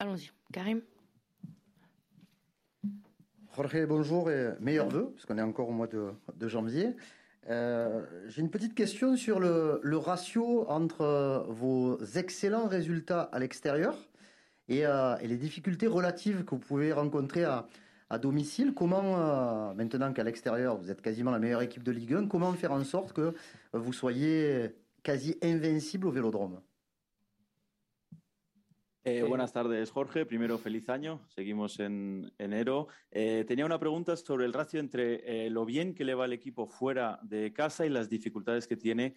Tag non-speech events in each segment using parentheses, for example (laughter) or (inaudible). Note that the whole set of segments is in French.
Allons-y. Karim Jorge, bonjour et meilleurs vœux, puisqu'on est encore au mois de, janvier. Euh, J'ai une petite question sur le, ratio entre vos excellents résultats à l'extérieur et, euh, et, les difficultés relatives que vous pouvez rencontrer à, domicile. Comment, euh, maintenant qu'à l'extérieur, vous êtes quasiment la meilleure équipe de Ligue 1, comment faire en sorte que vous soyez quasi invincible au Vélodrome? Eh, buenas tardes, Jorge. Primero, feliz año. Seguimos en enero. Eh, tenía una pregunta sobre el ratio entre eh, lo bien que le va el equipo fuera de casa y las dificultades que tiene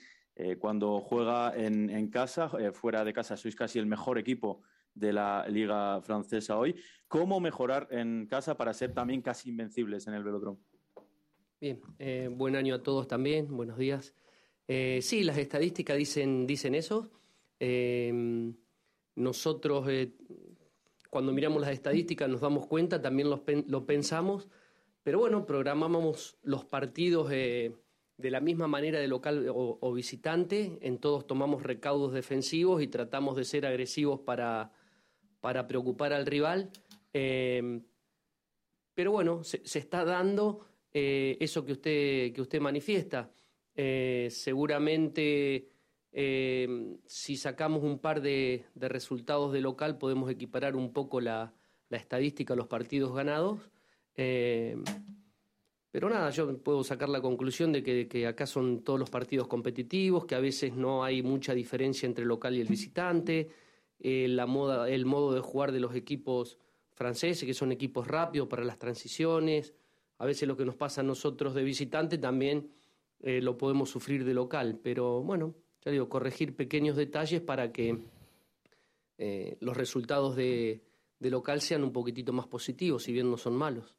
cuando juega en, en casa. Fuera de casa sois casi el mejor equipo de la liga francesa hoy. ¿Cómo mejorar en casa para ser también casi invencibles en el velodrome? Bien, buen año a todos también. Buenos días. Sí, las estadísticas dicen, dicen eso. Eh, nosotros, eh, cuando miramos las estadísticas, nos damos cuenta, también lo, lo pensamos, pero bueno, programamos los partidos eh, de la misma manera de local o, visitante, en todos tomamos recaudos defensivos y tratamos de ser agresivos para, para preocupar al rival. Eh, pero bueno, se, se está dando eso que usted, que usted manifiesta. seguramente eh, si sacamos un par de, resultados de local, podemos equiparar un poco la, estadística de los partidos ganados. Eh, pero nada, yo puedo sacar la conclusión de que, acá son todos los partidos competitivos, que a veces no hay mucha diferencia entre el local y el visitante, eh, la moda, el modo de jugar de los equipos franceses, que son equipos rápidos para las transiciones. A veces lo que nos pasa a nosotros de visitante también lo podemos sufrir de local, pero bueno, ya digo, corregir pequeños detalles para que eh, los resultados de, de, local sean un poquitito más positivos, si bien no son malos.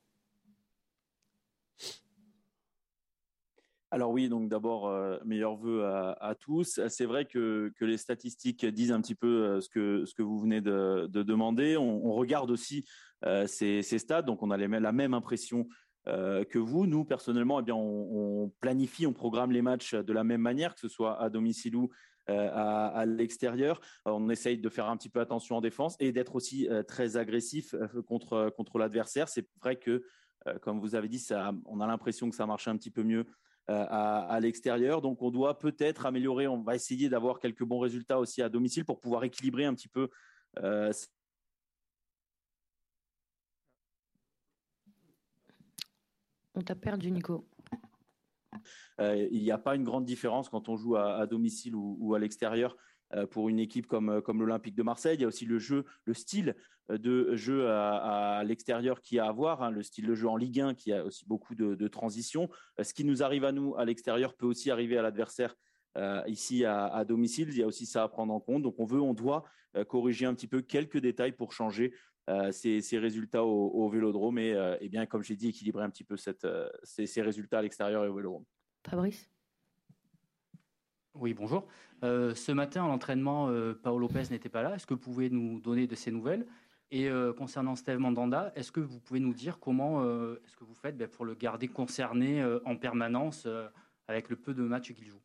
Alors oui, donc d'abord, euh, meilleurs vœux à, à tous. C'est vrai que, que, les statistiques disent un petit peu euh, ce, que, ce que vous venez de, de demander. On, on, regarde aussi euh, ces, ces, stades, donc on a les, la même impression euh, que vous. Nous, personnellement, eh bien, on, planifie, on programme les matchs de la même manière, que ce soit à domicile ou euh, à, l'extérieur. On essaye de faire un petit peu attention en défense et d'être aussi euh, très agressif euh, contre, contre l'adversaire. C'est vrai que, euh, comme vous avez dit, on a l'impression que ça marche un petit peu mieux euh, à, à l'extérieur. Donc, on doit peut-être améliorer. On va essayer d'avoir quelques bons résultats aussi à domicile pour pouvoir équilibrer un petit peu On perdu, Nico. Euh, il n'y a pas une grande différence quand on joue à, domicile ou, à l'extérieur euh, pour une équipe comme, comme l'Olympique de Marseille. Il y a aussi le jeu, le style de jeu à, l'extérieur qui a à voir, hein, le style de jeu en Ligue 1 qui a aussi beaucoup de, de transition. Ce qui nous arrive à nous à l'extérieur peut aussi arriver à l'adversaire euh, ici à, domicile. Il y a aussi ça à prendre en compte. Donc on veut, on doit euh, corriger un petit peu quelques détails pour changer euh, ces, ces, résultats au, au vélodrome et, euh, et, bien, comme j'ai dit, équilibrer un petit peu cette, euh, ces, ces, résultats à l'extérieur et au vélodrome. Fabrice? Oui, bonjour. Euh, ce matin, à l'entraînement, Paolo Lopez n'était pas là. Est-ce que vous pouvez nous donner de ces nouvelles? Et concernant Steve Mandanda, est-ce que vous pouvez nous dire comment est-ce que vous faites ben, pour le garder concerné en permanence avec le peu de matchs qu'il joue?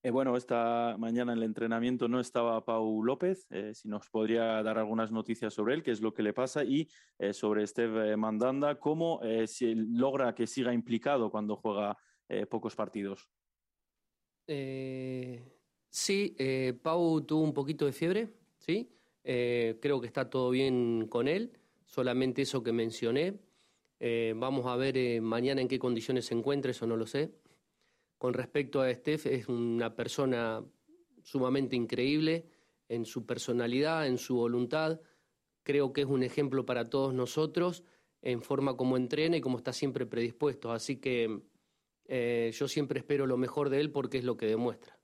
Eh, bueno, esta mañana en el entrenamiento no estaba Pau López, eh, si nos podría dar algunas noticias sobre él, qué es lo que le pasa, y eh, sobre Steve Mandanda, cómo si logra que siga implicado cuando juega pocos partidos. Sí, Pau tuvo un poquito de fiebre, ¿sí? creo que está todo bien con él, solamente eso que mencioné. vamos a ver mañana en qué condiciones se encuentra, eso no lo sé. Con respecto a Steph, es una persona sumamente increíble en su personalidad, en su voluntad. Creo que es un ejemplo para todos nosotros en forma como entrena y como está siempre predispuesto. Así que eh, yo siempre espero lo mejor de él porque es lo que demuestra.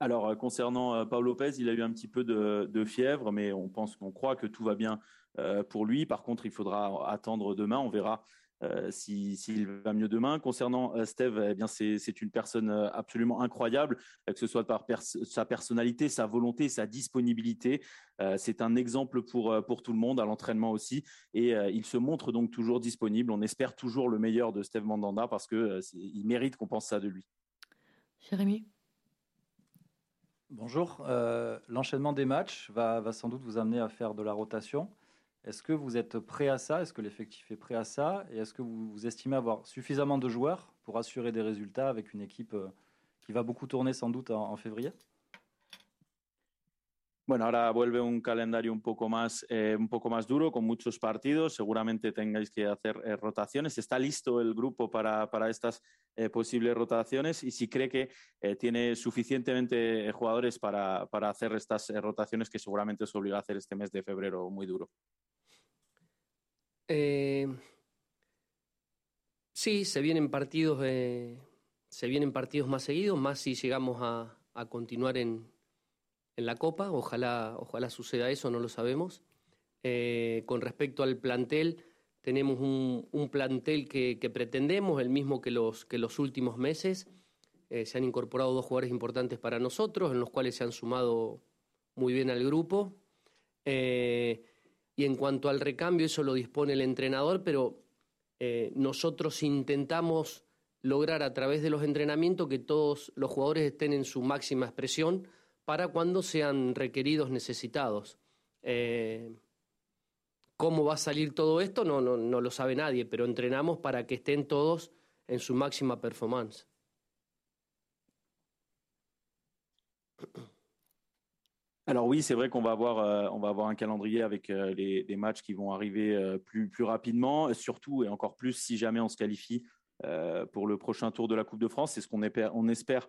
Alors, concernant euh, Paul Lopez, il a eu un petit peu de, de fièvre, mais on pense qu'on croit que tout va bien euh, pour lui. Par contre, il faudra attendre demain. On verra euh, s'il si, va mieux demain. Concernant euh, Steve, eh bien c'est une personne euh, absolument incroyable, que ce soit par pers sa personnalité, sa volonté, sa disponibilité. Euh, c'est un exemple pour pour tout le monde à l'entraînement aussi, et il se montre donc toujours disponible. On espère toujours le meilleur de Steve Mandanda parce que il mérite qu'on pense ça de lui. Jérémy. Bonjour. Euh, l'enchaînement des matchs va, va, sans doute vous amener à faire de la rotation. Est-ce que vous êtes prêt à ça? Est-ce que l'effectif est prêt à ça? Et est-ce que vous, vous, estimez avoir suffisamment de joueurs pour assurer des résultats avec une équipe euh, qui va beaucoup tourner sans doute en, février? Bueno, ahora vuelve un calendario un poco más, eh, un poco más duro, con muchos partidos. Seguramente tengáis que hacer eh, rotaciones. ¿Está listo el grupo para, para estas eh, posibles rotaciones? Y si cree que eh, tiene suficientemente jugadores para, para hacer estas eh, rotaciones que seguramente os obliga a hacer este mes de febrero muy duro. Eh, sí, se vienen partidos, se vienen partidos más seguidos, más si llegamos a, continuar en, en la Copa. Ojalá, ojalá suceda eso, no lo sabemos. Eh, con respecto al plantel, tenemos un, plantel que, que, pretendemos, el mismo que los, que los últimos meses. Eh, se han incorporado dos jugadores importantes para nosotros, en los cuales se han sumado muy bien al grupo. Eh, y en cuanto al recambio, eso lo dispone el entrenador, pero eh, nosotros intentamos lograr a través de los entrenamientos que todos los jugadores estén en su máxima expresión para cuando sean requeridos, necesitados. Eh, ¿Cómo va a salir todo esto? No, no, no lo sabe nadie, pero entrenamos para que estén todos en su máxima performance. Alors oui, c'est vrai qu'on va avoir euh, on va avoir un calendrier avec euh, les, matchs qui vont arriver euh, plus plus rapidement, surtout et encore plus si jamais on se qualifie euh, pour le prochain tour de la Coupe de France. C'est ce qu'on espère, on espère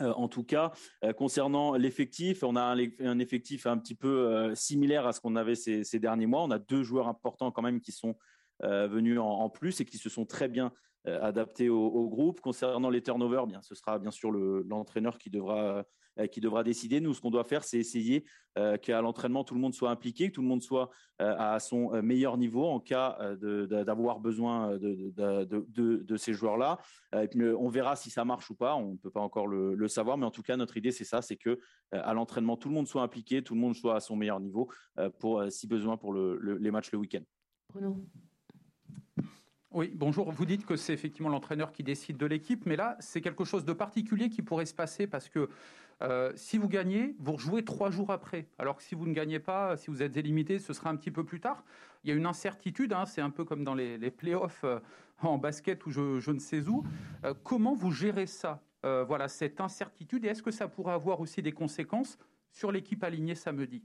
en tout cas, concernant l'effectif, on a un, effectif un petit peu similaire à ce qu'on avait ces, derniers mois. On a deux joueurs importants quand même qui sont venus en, en, plus et qui se sont très bien euh, adaptés au, groupe. Concernant les turnovers, bien, ce sera bien sûr l'entraîneur le, qui devra euh, qui devra décider. Nous, ce qu'on doit faire, c'est essayer euh, qu'à l'entraînement, tout le monde soit impliqué, que tout le monde soit à son meilleur niveau en cas d'avoir besoin de, ces joueurs-là. on verra si ça marche ou pas. On ne peut pas encore le, savoir, mais en tout cas, notre idée, c'est ça, c'est que à l'entraînement, tout le monde soit impliqué, tout le monde soit à son meilleur niveau pour, si besoin, pour le, les matchs le week-end. Bruno. Oui, bonjour. Vous dites que c'est effectivement l'entraîneur qui décide de l'équipe, mais là, c'est quelque chose de particulier qui pourrait se passer parce que euh, si vous gagnez, vous rejouez trois jours après. Alors que si vous ne gagnez pas, si vous êtes élimité, ce sera un petit peu plus tard. Il y a une incertitude, hein, c'est un peu comme dans les, les playoffs euh, en basket ou je, ne sais où. Euh, comment vous gérez ça? Voilà, cette incertitude. Et est-ce que ça pourrait avoir aussi des conséquences sur l'équipe alignée samedi?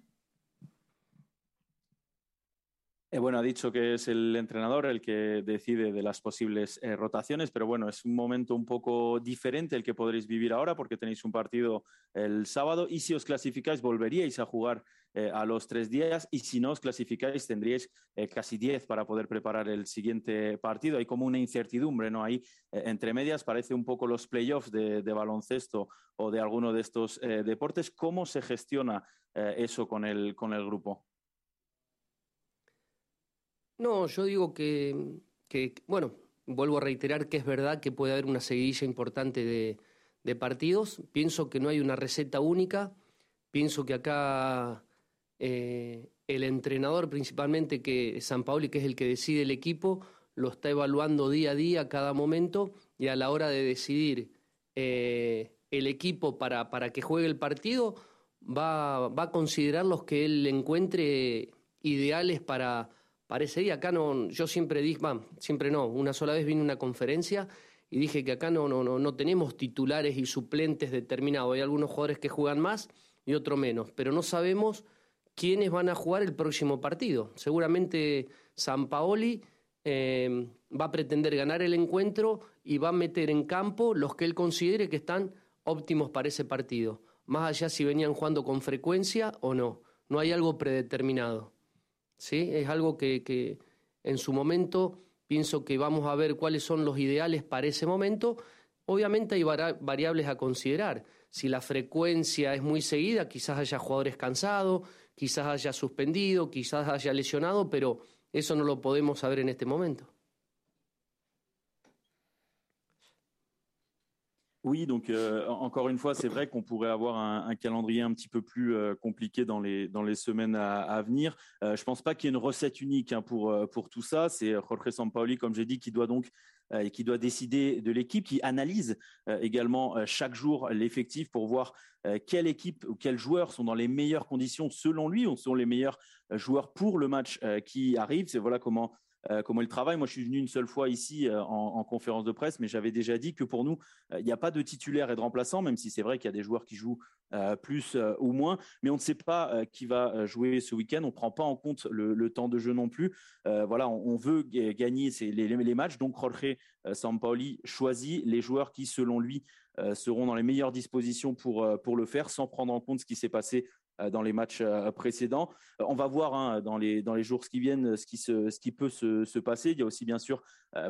Eh, bueno, ha dicho que es el entrenador el que decide de las posibles eh, rotaciones, pero bueno, es un momento un poco diferente el que podréis vivir ahora porque tenéis un partido el sábado y si os clasificáis volveríais a jugar eh, a los tres días y si no os clasificáis tendríais casi diez para poder preparar el siguiente partido. Hay como una incertidumbre, ¿no? Ahí entre medias parece un poco los playoffs de, de baloncesto o de alguno de estos deportes. ¿Cómo se gestiona eso con el, con el grupo? No, yo digo que, bueno, vuelvo a reiterar que es verdad que puede haber una seguidilla importante de, de, partidos. Pienso que no hay una receta única. Pienso que acá eh, el entrenador, principalmente que San Paoli, que es el que decide el equipo, lo está evaluando día a día, cada momento, y a la hora de decidir eh, el equipo para, para que juegue el partido, va, va a considerar los que él encuentre ideales para parecería acá no, yo siempre dije, siempre no, una sola vez vine a una conferencia y dije que acá no, no, no, no tenemos titulares y suplentes determinados. Hay algunos jugadores que juegan más y otros menos, pero no sabemos quiénes van a jugar el próximo partido. Seguramente San Paoli eh, va a pretender ganar el encuentro y va a meter en campo los que él considere que están óptimos para ese partido, más allá si venían jugando con frecuencia o no. No hay algo predeterminado. ¿Sí? Es algo que, que en su momento pienso que vamos a ver cuáles son los ideales para ese momento. Obviamente hay variables a considerar. Si la frecuencia es muy seguida, quizás haya jugadores cansados, quizás haya suspendido, quizás haya lesionado, pero eso no lo podemos saber en este momento. Oui, donc euh, encore une fois, c'est vrai qu'on pourrait avoir un, calendrier un petit peu plus euh, compliqué dans les, semaines à, venir. Euh, je pense pas qu'il y ait une recette unique hein, pour, euh, pour tout ça. C'est Jorge Sampaoli, comme j'ai dit, qui doit donc et qui doit décider de l'équipe, qui analyse également chaque jour l'effectif pour voir quelle équipe ou quels joueurs sont dans les meilleures conditions selon lui, ou sont les meilleurs joueurs pour le match qui arrive. C'est voilà comment euh, comment il travaille. Moi, je suis venu une seule fois ici euh, en, conférence de presse, mais j'avais déjà dit que pour nous, euh, il n'y a pas de titulaire et de remplaçant, même si c'est vrai qu'il y a des joueurs qui jouent plus ou moins, mais on ne sait pas qui va jouer ce week-end. On ne prend pas en compte le, temps de jeu non plus. voilà, on, veut gagner les, matchs. Donc, Jorge Sampaoli choisit les joueurs qui, selon lui, seront dans les meilleures dispositions pour, le faire, sans prendre en compte ce qui s'est passé dans les matchs euh, précédents. Euh, on va voir hein, dans, les, dans les jours qui viennent ce qui, se, ce qui peut se, se passer. Il y a aussi bien sûr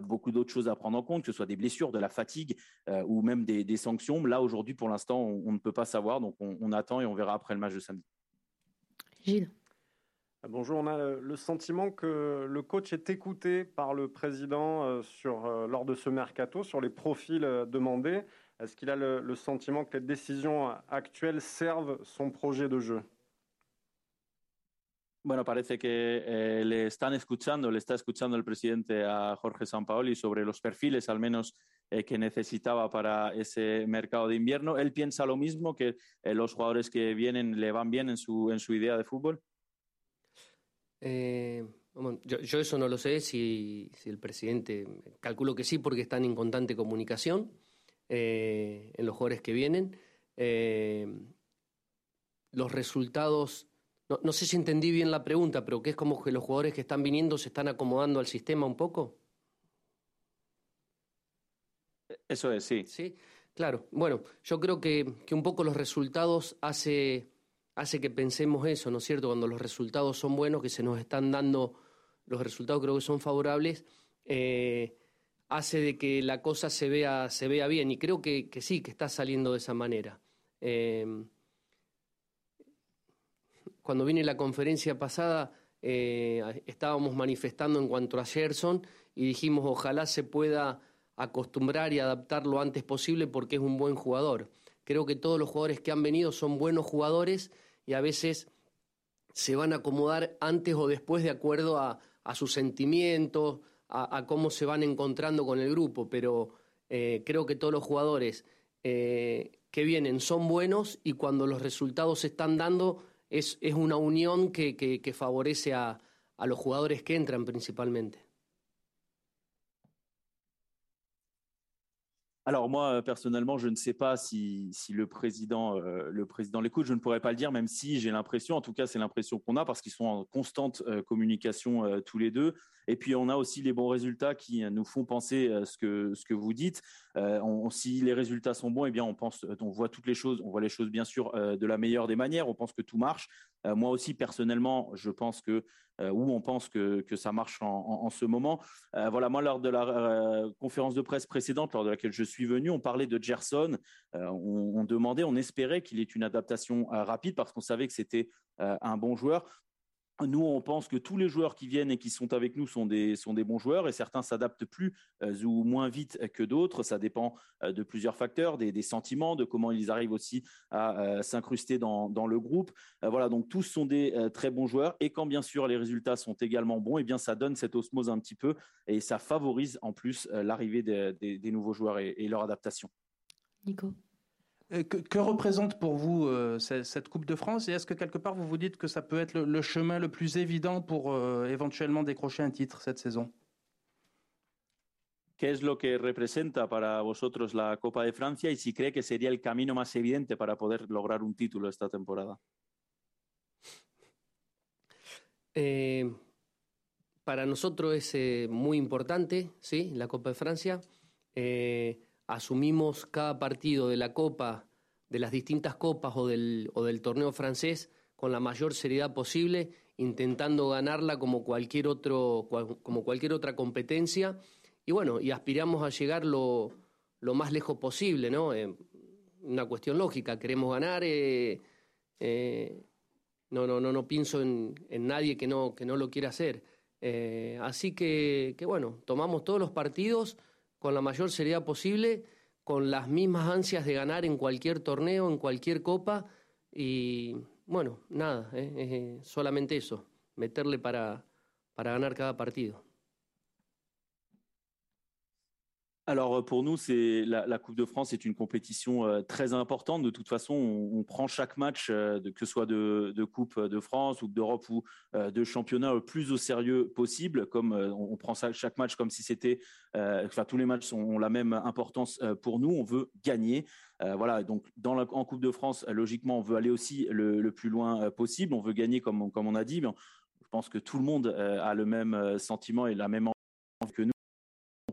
beaucoup d'autres choses à prendre en compte, que ce soit des blessures, de la fatigue ou même des, des sanctions. Là, aujourd'hui, pour l'instant, on, ne peut pas savoir. Donc, on, on, attend et on verra après le match de samedi. Gilles. Bonjour, on a le sentiment que le coach est écouté par le président sur, lors de ce mercato sur les profils demandés. Est-ce qu'il a le, sentiment que les décisions actuelles servent son projet de jeu Bueno, parece que eh, le están escuchando, le está escuchando el presidente a Jorge Sampaoli sobre los perfiles, al menos eh, que necesitaba para ese mercado de invierno. ¿Él piensa lo mismo, que eh, los jugadores que vienen le van bien en su, en su idea de fútbol? yo, yo, eso no lo sé, si, si el presidente, calculo que sí, porque están en constante comunicación. Eh, en los jugadores que vienen. Eh, los resultados, no, sé si entendí bien la pregunta, pero que es como que los jugadores que están viniendo se están acomodando al sistema un poco. Eso es, sí. Sí, claro. Bueno, yo creo que, un poco los resultados hace, hace que pensemos eso, ¿no es cierto? Cuando los resultados son buenos, que se nos están dando, los resultados creo que son favorables, eh, hace de que la cosa se vea, se vea bien. Y creo que, sí, que está saliendo de esa manera. Em, cuando vine la conferencia pasada, eh, estábamos manifestando en cuanto a Gerson y dijimos ojalá se pueda acostumbrar y adaptar lo antes posible porque es un buen jugador. Creo que todos los jugadores que han venido son buenos jugadores y a veces se van a acomodar antes o después de acuerdo a, a sus sentimientos, a, cómo se van encontrando con el grupo, pero eh, creo que todos los jugadores eh, que vienen son buenos y cuando los resultados se están dando es, es una unión que, que, favorece a, a los jugadores que entran principalmente. Alors moi personnellement, je ne sais pas si, si le président euh, le président l'écoute. Je ne pourrais pas le dire, même si j'ai l'impression, en tout cas c'est l'impression qu'on a parce qu'ils sont en constante euh, communication euh, tous les deux. Et puis on a aussi les bons résultats qui nous font penser ce que ce que vous dites. Si les résultats sont bons, eh bien on pense, on voit toutes les choses, on voit les choses bien sûr de la meilleure des manières. On pense que tout marche. Moi aussi personnellement, je pense que ou on pense que, que ça marche en, ce moment. voilà, moi lors de la conférence de presse précédente, lors de laquelle je suis venu, on parlait de Gerson, on, on, demandait, on espérait qu'il ait une adaptation rapide parce qu'on savait que c'était un bon joueur. Nous, on pense que tous les joueurs qui viennent et qui sont avec nous sont des, sont des bons joueurs et certains s'adaptent plus euh, ou moins vite que d'autres. Ça dépend euh, de plusieurs facteurs, des, sentiments, de comment ils arrivent aussi à euh, s'incruster dans, le groupe. voilà, donc tous sont des très bons joueurs et quand bien sûr les résultats sont également bons, et eh bien ça donne cette osmose un petit peu et ça favorise en plus l'arrivée des, nouveaux joueurs et leur adaptation. Nico euh, que, représente pour vous euh, cette, Coupe de France? Et est-ce que quelque part vous vous dites que ça peut être le, chemin le plus évident pour euh, éventuellement décrocher un titre cette saison? ¿Qué es lo que representa para vosotros la Copa de Francia? Y si cree que sería el camino más evidente para poder lograr un título esta temporada? para nosotros es muy importante, sí, la Copa de Francia asumimos cada partido de la Copa, de las distintas copas o del, o del torneo francés con la mayor seriedad posible, intentando ganarla como cualquier, otro, como cualquier otra competencia. Y bueno, y aspiramos a llegar lo, más lejos posible, ¿no? Eh, una cuestión lógica, queremos ganar. Eh, eh, no, no, no, no pienso en, en, nadie que no, que no lo quiera hacer. así que, que, bueno, tomamos todos los partidos con la mayor seriedad posible, con las mismas ansias de ganar en cualquier torneo, en cualquier copa. Y bueno, nada, eh, solamente eso, meterle para, para ganar cada partido. Alors pour nous, c'est la, Coupe de France est une compétition euh, très importante. De toute façon, on, prend chaque match, euh, que ce soit de, Coupe de France ou d'Europe ou euh, de championnat, le plus au sérieux possible. Comme on, prend chaque match comme si c'était, enfin tous les matchs ont, la même importance pour nous. On veut gagner. voilà. Donc en Coupe de France, logiquement, on veut aller aussi le, plus loin possible. On veut gagner comme comme on a dit. Mais je pense que tout le monde a le même sentiment et la même envie que nous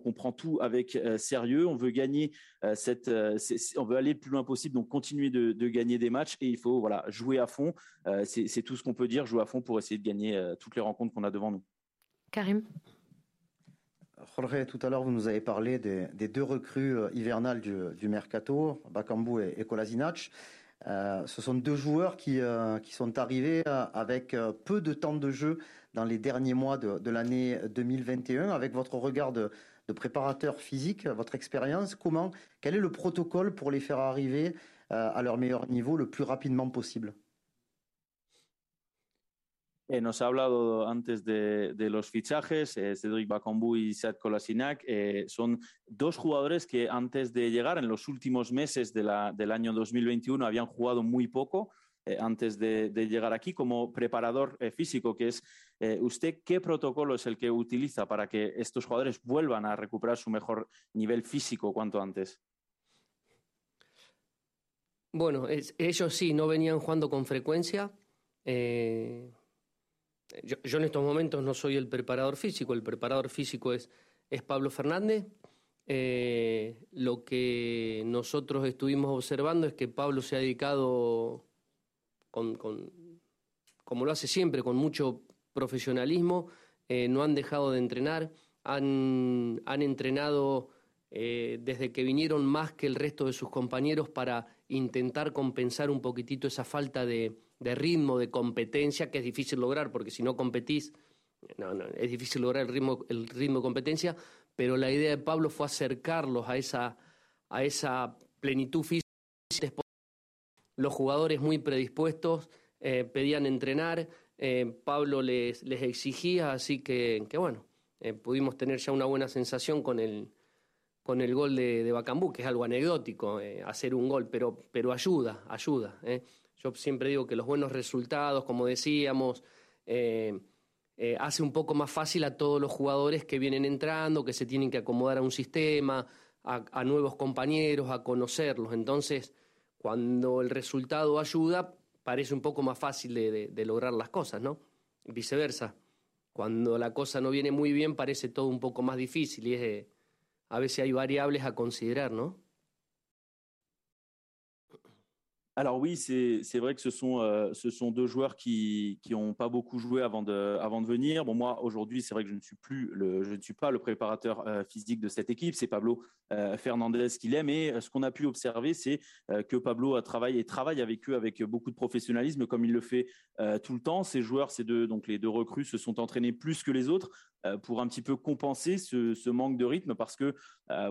on prend tout avec euh, sérieux. On veut gagner euh, cette, euh, on veut aller le plus loin possible, donc continuer de, gagner des matchs et il faut voilà jouer à fond. c'est tout ce qu'on peut dire, jouer à fond pour essayer de gagner toutes les rencontres qu'on a devant nous. Karim. Jorge, tout à l'heure, vous nous avez parlé des, deux recrues hivernales du, mercato, Bakambu et, et Kolasinac. ce sont deux joueurs qui, qui sont arrivés avec peu de temps de jeu dans les derniers mois de, de l'année 2021. Avec votre regard de, de préparateur physique, votre expérience, comment, quel est le protocole pour les faire arriver euh, à leur meilleur niveau le plus rapidement possible? Eh, nos ha hablado antes de, de los fichajes, eh, Cedric Bakambu y Sad Kolasinac. Eh, son dos jugadores que antes de llegar, en los últimos meses de la, del año 2021, habían jugado muy poco. Eh, antes de, llegar aquí como preparador eh, físico, que es eh, usted, ¿qué protocolo es el que utiliza para que estos jugadores vuelvan a recuperar su mejor nivel físico cuanto antes? Bueno, ellos sí, no venían jugando con frecuencia. yo, en estos momentos no soy el preparador físico, el preparador físico es, es Pablo Fernández. lo que nosotros estuvimos observando es que Pablo se ha dedicado con, como lo hace siempre, con mucho profesionalismo, eh, no han dejado de entrenar, han, han entrenado eh, desde que vinieron más que el resto de sus compañeros para intentar compensar un poquitito esa falta de, ritmo, de competencia, que es difícil lograr, porque si no competís, no, no, es difícil lograr el ritmo, el ritmo de competencia, pero la idea de Pablo fue acercarlos a esa, a esa plenitud física los jugadores muy predispuestos eh, pedían entrenar, eh, Pablo les, les, exigía, así que, que bueno, eh, pudimos tener ya una buena sensación con el, con el gol de, de Bacambú, que es algo anecdótico, hacer un gol, pero, pero ayuda, ayuda. Yo siempre digo que los buenos resultados, como decíamos, hace un poco más fácil a todos los jugadores que vienen entrando, que se tienen que acomodar a un sistema, a, a nuevos compañeros, a conocerlos. Entonces, cuando el resultado ayuda, parece un poco más fácil de, lograr las cosas, ¿no? Viceversa. Cuando la cosa no viene muy bien, parece todo un poco más difícil y es, a veces hay variables a considerar, ¿no? Alors oui, c'est vrai que ce sont, euh, ce sont deux joueurs qui n'ont pas beaucoup joué avant de, avant de venir. Bon, moi, aujourd'hui, c'est vrai que je ne suis plus le, je ne suis pas le préparateur euh, physique de cette équipe. C'est Pablo euh, Fernandez qui l'est. Mais ce qu'on a pu observer, c'est que Pablo a travaillé et travaille avec eux avec beaucoup de professionnalisme, comme il le fait tout le temps. Ces joueurs, ces deux, donc les deux recrues, se sont entraînés plus que les autres pour un petit peu compenser ce, ce manque de rythme parce que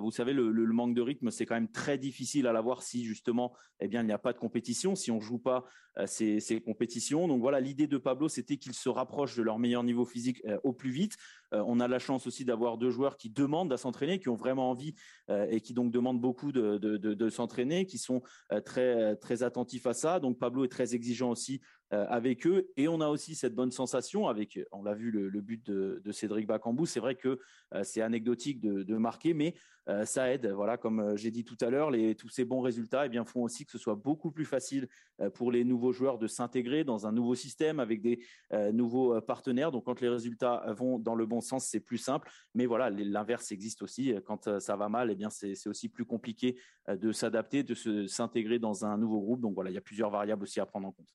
vous savez le, manque de rythme c'est quand même très difficile à l'avoir si justement eh bien il n'y a pas de compétition si on joue pas ces, ces, compétitions donc voilà l'idée de Pablo c'était qu'ils se rapprochent de leur meilleur niveau physique au plus vite on a la chance aussi d'avoir deux joueurs qui demandent à s'entraîner qui ont vraiment envie et qui donc demandent beaucoup de, s'entraîner qui sont très très attentifs à ça donc Pablo est très exigeant aussi euh, avec eux. Et on a aussi cette bonne sensation avec, on l'a vu, le, but de, Cédric Bacambou. C'est vrai que euh, c'est anecdotique de, marquer, mais euh, ça aide. Voilà, comme j'ai dit tout à l'heure, tous ces bons résultats eh bien, font aussi que ce soit beaucoup plus facile pour les nouveaux joueurs de s'intégrer dans un nouveau système avec des nouveaux partenaires. Donc, quand les résultats vont dans le bon sens, c'est plus simple. Mais voilà, l'inverse existe aussi. Quand ça va mal, eh bien, c'est aussi plus compliqué de s'adapter, de s'intégrer dans un nouveau groupe. Donc voilà, il y a plusieurs variables aussi à prendre en compte.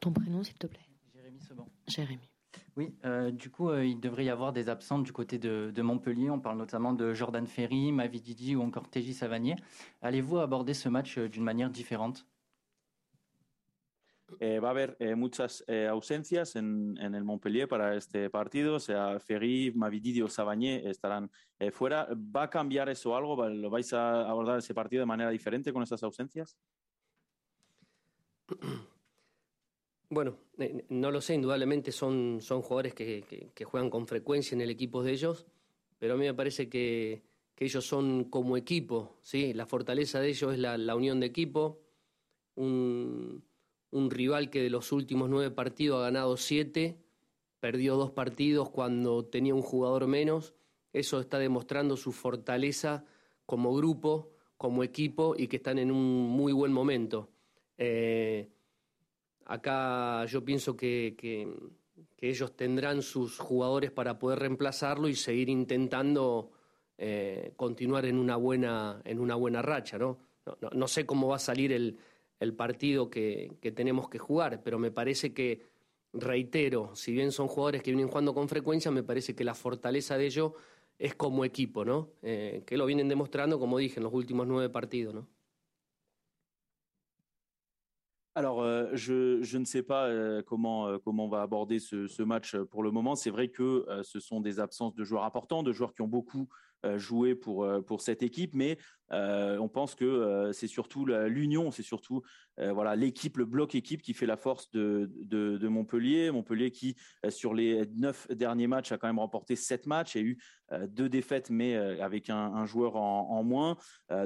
Ton prénom, s'il te plaît? Jérémy Seban. Jérémy. Oui, euh, du coup, euh, il devrait y avoir des absents du côté de, Montpellier. On parle notamment de Jordan Ferry, Mavi Didi ou encore Teji Savanier. Allez-vous aborder ce match euh, d'une manière différente? Eh, va a haber eh, muchas eh, ausencias en, en, el Montpellier para este partido, sea Ferry, Mavididi o Savagné estarán eh, fuera. ¿Va a cambiar eso algo? ¿Lo vais a abordar ese partido de manera diferente con esas ausencias? (coughs) Bueno, eh, no lo sé, indudablemente son, son jugadores que, juegan con frecuencia en el equipo de ellos, pero a mí me parece que, ellos son como equipo, ¿sí? La fortaleza de ellos es la, unión de equipo. Un, un, rival que de los últimos nueve partidos ha ganado siete, perdió dos partidos cuando tenía un jugador menos. Eso está demostrando su fortaleza como grupo, como equipo y que están en un muy buen momento. Eh, acá yo pienso que, que, ellos tendrán sus jugadores para poder reemplazarlo y seguir intentando eh, continuar en una buena, en una buena racha. ¿no? No, sé cómo va a salir el, el partido que, que, tenemos que jugar, pero me parece que, reitero, si bien son jugadores que vienen jugando con frecuencia, me parece que la fortaleza de ellos es como equipo, ¿no? Eh, que lo vienen demostrando, como dije, en los últimos nueve partidos, ¿no? Alors, euh, je, ne sais pas euh, comment, euh, comment on va aborder ce, match pour le moment. C'est vrai que ce sont des absences de joueurs importants, de joueurs qui ont beaucoup jouer pour, euh, pour cette équipe, mais euh, on pense que c'est surtout l'union, c'est surtout voilà l'équipe, le bloc équipe qui fait la force de, de, Montpellier. Montpellier qui, sur les neuf derniers matchs, a quand même remporté sept matchs, et eu deux défaites, mais avec un, joueur en, moins.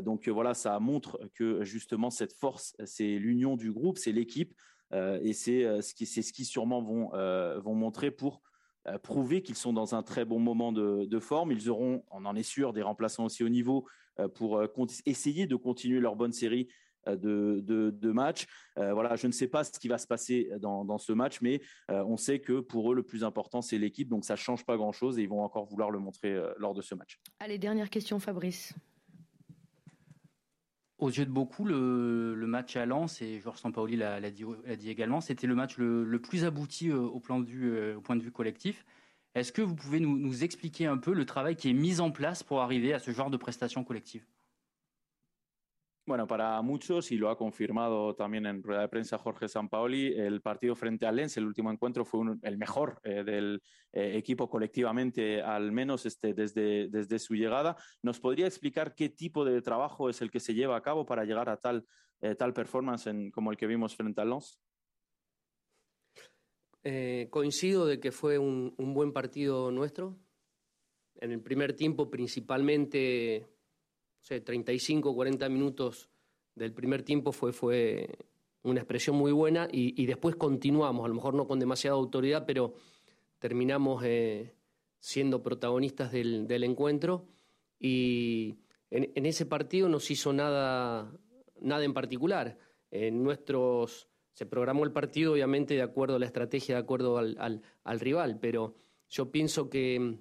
donc voilà, ça montre que justement cette force, c'est l'union du groupe, c'est l'équipe. et c'est ce qui, ce qui sûrement vont, vont montrer pour euh, prouver qu'ils sont dans un très bon moment de, forme. Ils auront, on en est sûr, des remplaçants aussi au niveau euh, pour euh, essayer de continuer leur bonne série de, de, matchs. voilà, je ne sais pas ce qui va se passer dans, ce match, mais on sait que pour eux, le plus important, c'est l'équipe. Donc ça ne change pas grand-chose et ils vont encore vouloir le montrer lors de ce match. Allez, dernière question, Fabrice. Aux yeux de beaucoup, le, match à Lens, et Georges Sampaoli l'a dit, également, c'était le match le, plus abouti euh, euh, au point de vue collectif. Est-ce que vous pouvez nous, nous expliquer un peu le travail qui est mis en place pour arriver à ce genre de prestations collectives? Bueno, para muchos, y lo ha confirmado también en rueda de prensa Jorge Sampaoli, el partido frente al Lens, el último encuentro, fue el mejor eh, del eh, equipo colectivamente, al menos este, desde, desde su llegada. ¿Nos podría explicar qué tipo de trabajo es el que se lleva a cabo para llegar a tal, eh, tal performance como el que vimos frente al Lens? coincido de que fue un, un buen partido nuestro. En el primer tiempo, principalmente sé, 35 o 40 minutos del primer tiempo fue, fue una expresión muy buena y, después continuamos, a lo mejor no con demasiada autoridad, pero terminamos eh, siendo protagonistas del, encuentro y en, ese partido no se hizo nada, nada en particular. En nuestros, se programó el partido obviamente de acuerdo a la estrategia, de acuerdo al, rival, pero yo pienso que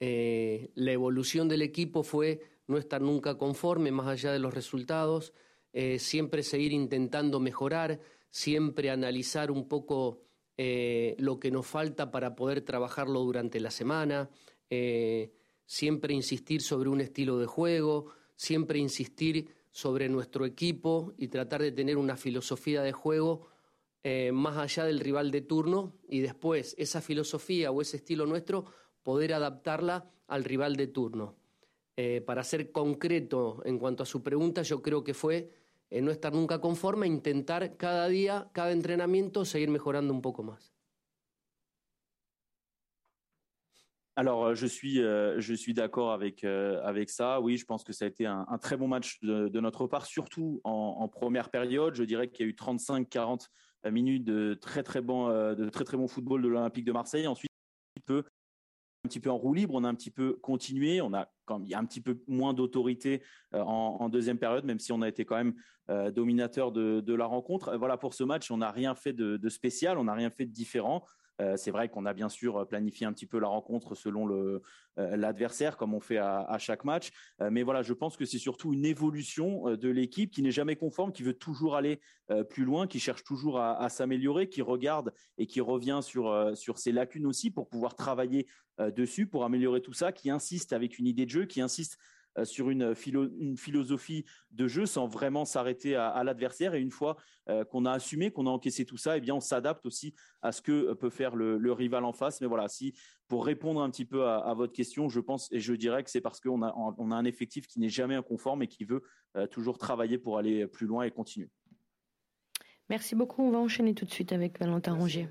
eh, la evolución del equipo fue no estar nunca conforme más allá de los resultados, eh, siempre seguir intentando mejorar, siempre analizar un poco eh, lo que nos falta para poder trabajarlo durante la semana, eh, siempre insistir sobre un estilo de juego, siempre insistir sobre nuestro equipo y tratar de tener una filosofía de juego más allá del rival de turno y después esa filosofía o ese estilo nuestro poder adaptarla al rival de turno. Eh, para ser concreto en cuanto a su pregunta, yo creo que fue eh, no estar nunca conforme, intentar cada día, cada entrenamiento, seguir mejorando un poco más. Alors, euh, je suis, euh, je suis d'accord avec, euh, avec ça. Oui, je pense que ça a été un, très bon match de, notre part, surtout en, première période. Je dirais qu'il y a eu 35-40 minutes de très, très bon, de très, très bon football de l'Olympique de Marseille. Ensuite, un peu un petit peu en roue libre, on a un petit peu continué, on a quand il y a un petit peu moins d'autorité euh, en, deuxième période, même si on a été quand même euh, dominateur de, la rencontre. Voilà, pour ce match, on n'a rien fait de spécial, on n'a rien fait de différent. Euh, c'est vrai qu'on a bien sûr planifié un petit peu la rencontre selon euh, l'adversaire, comme on fait à, chaque match. Euh, mais voilà, je pense que c'est surtout une évolution de l'équipe qui n'est jamais conforme, qui veut toujours aller plus loin, qui cherche toujours à, s'améliorer, qui regarde et qui revient sur, sur ses lacunes aussi pour pouvoir travailler dessus, pour améliorer tout ça, qui insiste avec une idée de jeu, qui insiste euh, sur une, une, philosophie de jeu sans vraiment s'arrêter à, l'adversaire. Et une fois euh, qu'on a assumé, qu'on a encaissé tout ça, eh bien, on s'adapte aussi à ce que euh, peut faire le, rival en face. Mais voilà, si pour répondre un petit peu à, votre question, je pense et je dirais que c'est parce qu'on a, on a un effectif qui n'est jamais inconforme et qui veut toujours travailler pour aller plus loin et continuer. Merci beaucoup. On va enchaîner tout de suite avec Valentin Rongier.